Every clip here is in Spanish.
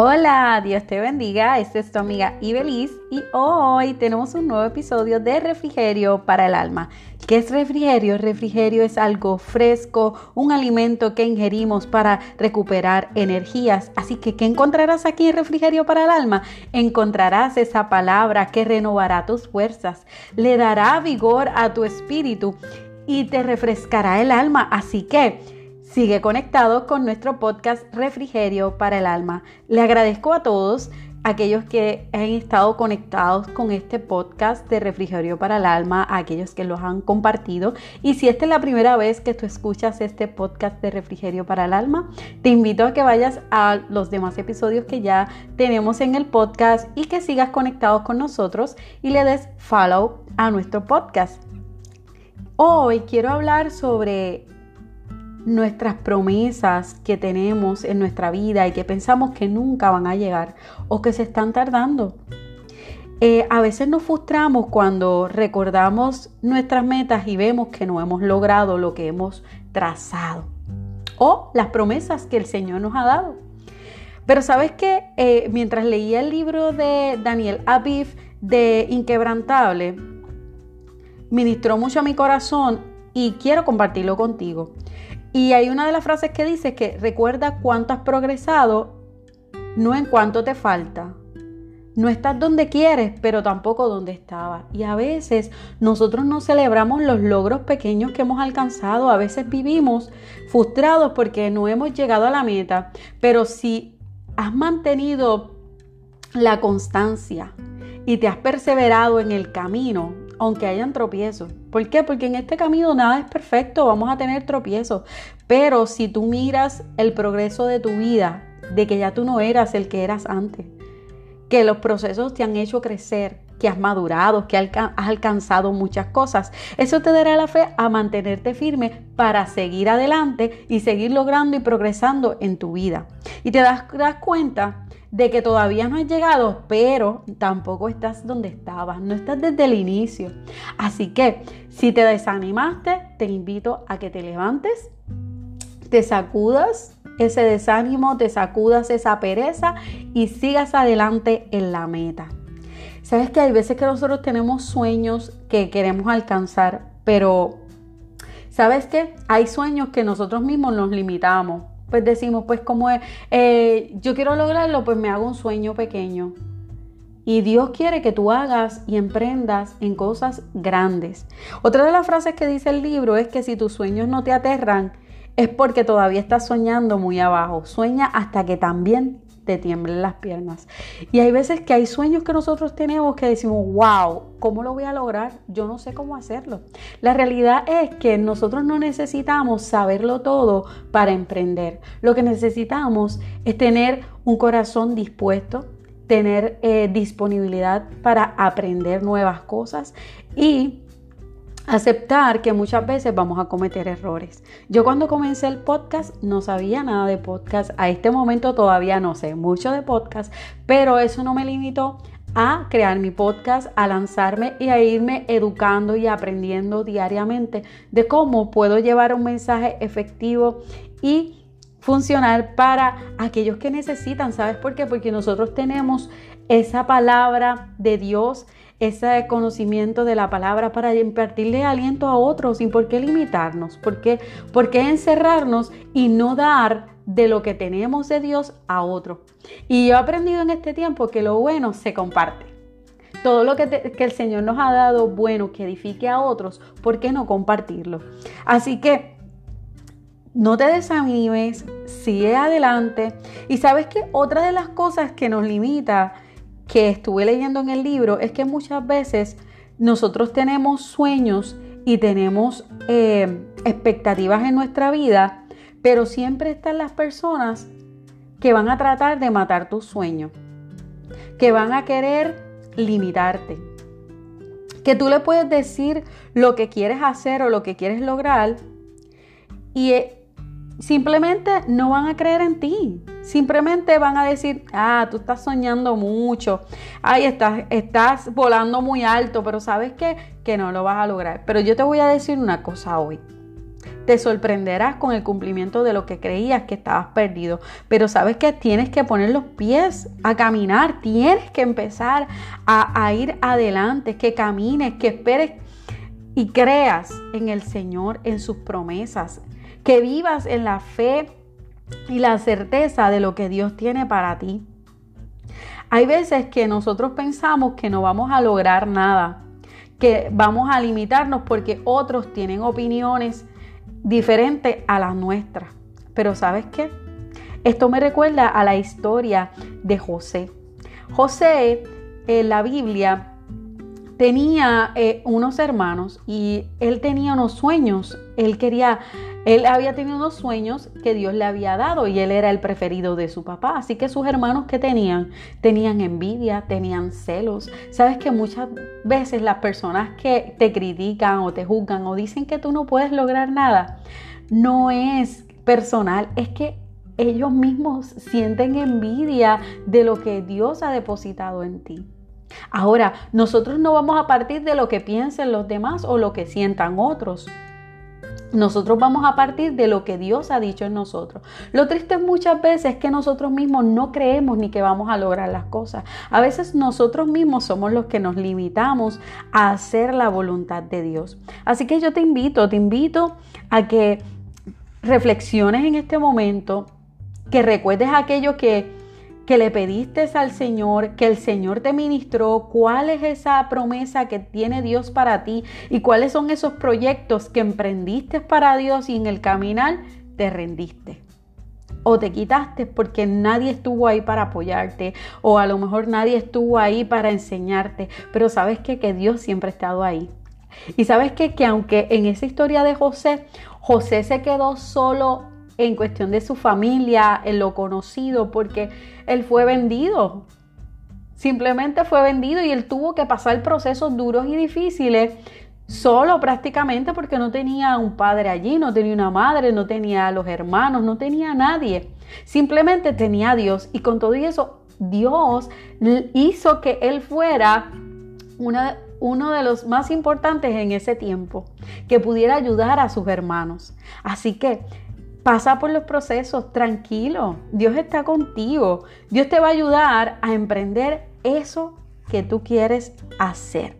Hola, Dios te bendiga. Esta es tu amiga Ibeliz y hoy tenemos un nuevo episodio de Refrigerio para el Alma. ¿Qué es refrigerio? Refrigerio es algo fresco, un alimento que ingerimos para recuperar energías. Así que, ¿qué encontrarás aquí en Refrigerio para el Alma? Encontrarás esa palabra que renovará tus fuerzas, le dará vigor a tu espíritu y te refrescará el alma. Así que, Sigue conectado con nuestro podcast Refrigerio para el Alma. Le agradezco a todos aquellos que han estado conectados con este podcast de Refrigerio para el Alma, a aquellos que los han compartido. Y si esta es la primera vez que tú escuchas este podcast de Refrigerio para el Alma, te invito a que vayas a los demás episodios que ya tenemos en el podcast y que sigas conectados con nosotros y le des follow a nuestro podcast. Hoy quiero hablar sobre nuestras promesas que tenemos en nuestra vida y que pensamos que nunca van a llegar o que se están tardando. Eh, a veces nos frustramos cuando recordamos nuestras metas y vemos que no hemos logrado lo que hemos trazado o las promesas que el Señor nos ha dado. Pero sabes que eh, mientras leía el libro de Daniel Aviv de Inquebrantable, ministró mucho a mi corazón y quiero compartirlo contigo. Y hay una de las frases que dice que recuerda cuánto has progresado, no en cuánto te falta. No estás donde quieres, pero tampoco donde estabas. Y a veces nosotros no celebramos los logros pequeños que hemos alcanzado. A veces vivimos frustrados porque no hemos llegado a la meta. Pero si has mantenido la constancia y te has perseverado en el camino, aunque hayan tropiezos. ¿Por qué? Porque en este camino nada es perfecto, vamos a tener tropiezos. Pero si tú miras el progreso de tu vida, de que ya tú no eras el que eras antes, que los procesos te han hecho crecer, que has madurado, que has alcanzado muchas cosas. Eso te dará la fe a mantenerte firme para seguir adelante y seguir logrando y progresando en tu vida. Y te das, das cuenta de que todavía no has llegado, pero tampoco estás donde estabas, no estás desde el inicio. Así que si te desanimaste, te invito a que te levantes, te sacudas ese desánimo, te sacudas esa pereza y sigas adelante en la meta. Sabes que hay veces que nosotros tenemos sueños que queremos alcanzar, pero ¿sabes qué? Hay sueños que nosotros mismos nos limitamos pues decimos, pues como es, eh, yo quiero lograrlo, pues me hago un sueño pequeño. Y Dios quiere que tú hagas y emprendas en cosas grandes. Otra de las frases que dice el libro es que si tus sueños no te aterran, es porque todavía estás soñando muy abajo. Sueña hasta que también te tiemblen las piernas. Y hay veces que hay sueños que nosotros tenemos que decimos, wow, ¿cómo lo voy a lograr? Yo no sé cómo hacerlo. La realidad es que nosotros no necesitamos saberlo todo para emprender. Lo que necesitamos es tener un corazón dispuesto, tener eh, disponibilidad para aprender nuevas cosas y aceptar que muchas veces vamos a cometer errores. Yo cuando comencé el podcast no sabía nada de podcast, a este momento todavía no sé mucho de podcast, pero eso no me limitó a crear mi podcast, a lanzarme y a irme educando y aprendiendo diariamente de cómo puedo llevar un mensaje efectivo y funcional para aquellos que necesitan. ¿Sabes por qué? Porque nosotros tenemos esa palabra de Dios ese conocimiento de la palabra para impartirle aliento a otros. ¿Y por qué limitarnos? ¿Por qué, ¿Por qué encerrarnos y no dar de lo que tenemos de Dios a otro? Y yo he aprendido en este tiempo que lo bueno se comparte. Todo lo que, que, el Señor nos ha dado bueno que edifique a otros, ¿por qué no compartirlo? Así que no te desanimes, sigue adelante. Y sabes que otra de las cosas que nos limita que estuve leyendo en el libro es que muchas veces nosotros tenemos sueños y tenemos eh, expectativas en nuestra vida, pero siempre están las personas que van a tratar de matar tus sueños, que van a querer limitarte, que tú le puedes decir lo que quieres hacer o lo que quieres lograr y simplemente no van a creer en ti. Simplemente van a decir, ah, tú estás soñando mucho, ay, estás, estás volando muy alto, pero sabes qué? Que no lo vas a lograr. Pero yo te voy a decir una cosa hoy. te sorprenderás con el cumplimiento de lo que creías que estabas perdido. Pero sabes que tienes que poner los pies a caminar, tienes que empezar a, a ir adelante, que camines, que esperes y creas en el Señor, en sus promesas, que vivas en la fe y la certeza de lo que Dios tiene para ti. Hay veces que nosotros pensamos que no vamos a lograr nada, que vamos a limitarnos porque otros tienen opiniones diferentes a las nuestras. Pero ¿sabes qué? Esto me recuerda a la historia de José. José en la Biblia tenía eh, unos hermanos y él tenía unos sueños. Él quería, él había tenido unos sueños que Dios le había dado y él era el preferido de su papá. Así que sus hermanos que tenían, tenían envidia, tenían celos. Sabes que muchas veces las personas que te critican o te juzgan o dicen que tú no puedes lograr nada, no es personal, es que ellos mismos sienten envidia de lo que Dios ha depositado en ti. Ahora, nosotros no vamos a partir de lo que piensen los demás o lo que sientan otros. Nosotros vamos a partir de lo que Dios ha dicho en nosotros. Lo triste muchas veces es que nosotros mismos no creemos ni que vamos a lograr las cosas. A veces nosotros mismos somos los que nos limitamos a hacer la voluntad de Dios. Así que yo te invito, te invito a que reflexiones en este momento, que recuerdes aquello que que le pediste al Señor, que el Señor te ministró, cuál es esa promesa que tiene Dios para ti y cuáles son esos proyectos que emprendiste para Dios y en el caminar te rendiste. O te quitaste porque nadie estuvo ahí para apoyarte o a lo mejor nadie estuvo ahí para enseñarte, pero sabes que, Dios siempre ha estado ahí. Y sabes que aunque en esa historia de José, José se quedó solo en cuestión de su familia, en lo conocido, porque él fue vendido. Simplemente fue vendido y él tuvo que pasar procesos duros y difíciles solo prácticamente porque no tenía un padre allí, no tenía una madre, no tenía a los hermanos, no tenía a nadie. Simplemente tenía a Dios y con todo eso Dios hizo que él fuera uno de los más importantes en ese tiempo, que pudiera ayudar a sus hermanos. Así que Pasa por los procesos, tranquilo. Dios está contigo. Dios te va a ayudar a emprender eso que tú quieres hacer.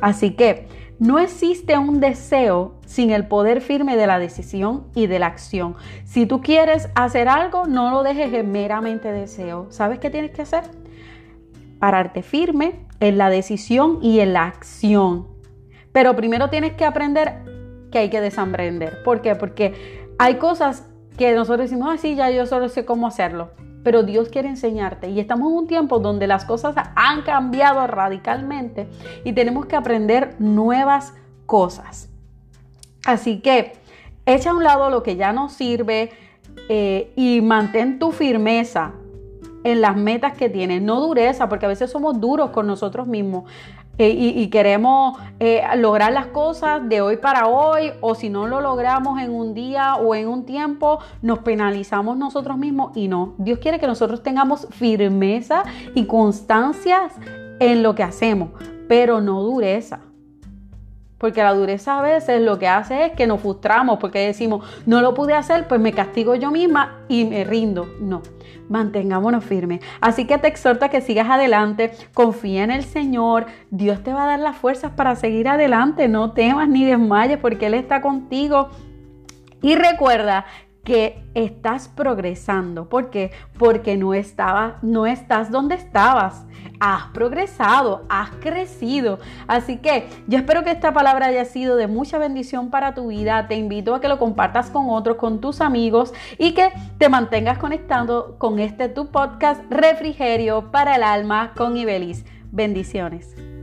Así que no existe un deseo sin el poder firme de la decisión y de la acción. Si tú quieres hacer algo, no lo dejes en meramente deseo. ¿Sabes qué tienes que hacer? Pararte firme en la decisión y en la acción. Pero primero tienes que aprender que hay que desaprender. ¿Por qué? Porque hay cosas que nosotros decimos, ah, sí, ya yo solo sé cómo hacerlo. Pero Dios quiere enseñarte y estamos en un tiempo donde las cosas han cambiado radicalmente y tenemos que aprender nuevas cosas. Así que echa a un lado lo que ya no sirve eh, y mantén tu firmeza en las metas que tienes, no dureza, porque a veces somos duros con nosotros mismos. Eh, y, queremos eh, lograr las cosas de hoy para hoy o si no lo logramos en un día o en un tiempo, nos penalizamos nosotros mismos y no. Dios quiere que nosotros tengamos firmeza y constancias en lo que hacemos, pero no dureza. Porque la dureza a veces lo que hace es que nos frustramos porque decimos, no lo pude hacer, pues me castigo yo misma y me rindo. No, mantengámonos firmes. Así que te exhorto a que sigas adelante, confía en el Señor, Dios te va a dar las fuerzas para seguir adelante, no temas ni desmayes porque Él está contigo. Y recuerda que estás progresando. ¿Por qué? Porque no, estaba, no estás donde estabas. Has progresado, has crecido. Así que yo espero que esta palabra haya sido de mucha bendición para tu vida. Te invito a que lo compartas con otros, con tus amigos y que te mantengas conectando con este tu podcast Refrigerio para el alma con Ibelis. Bendiciones.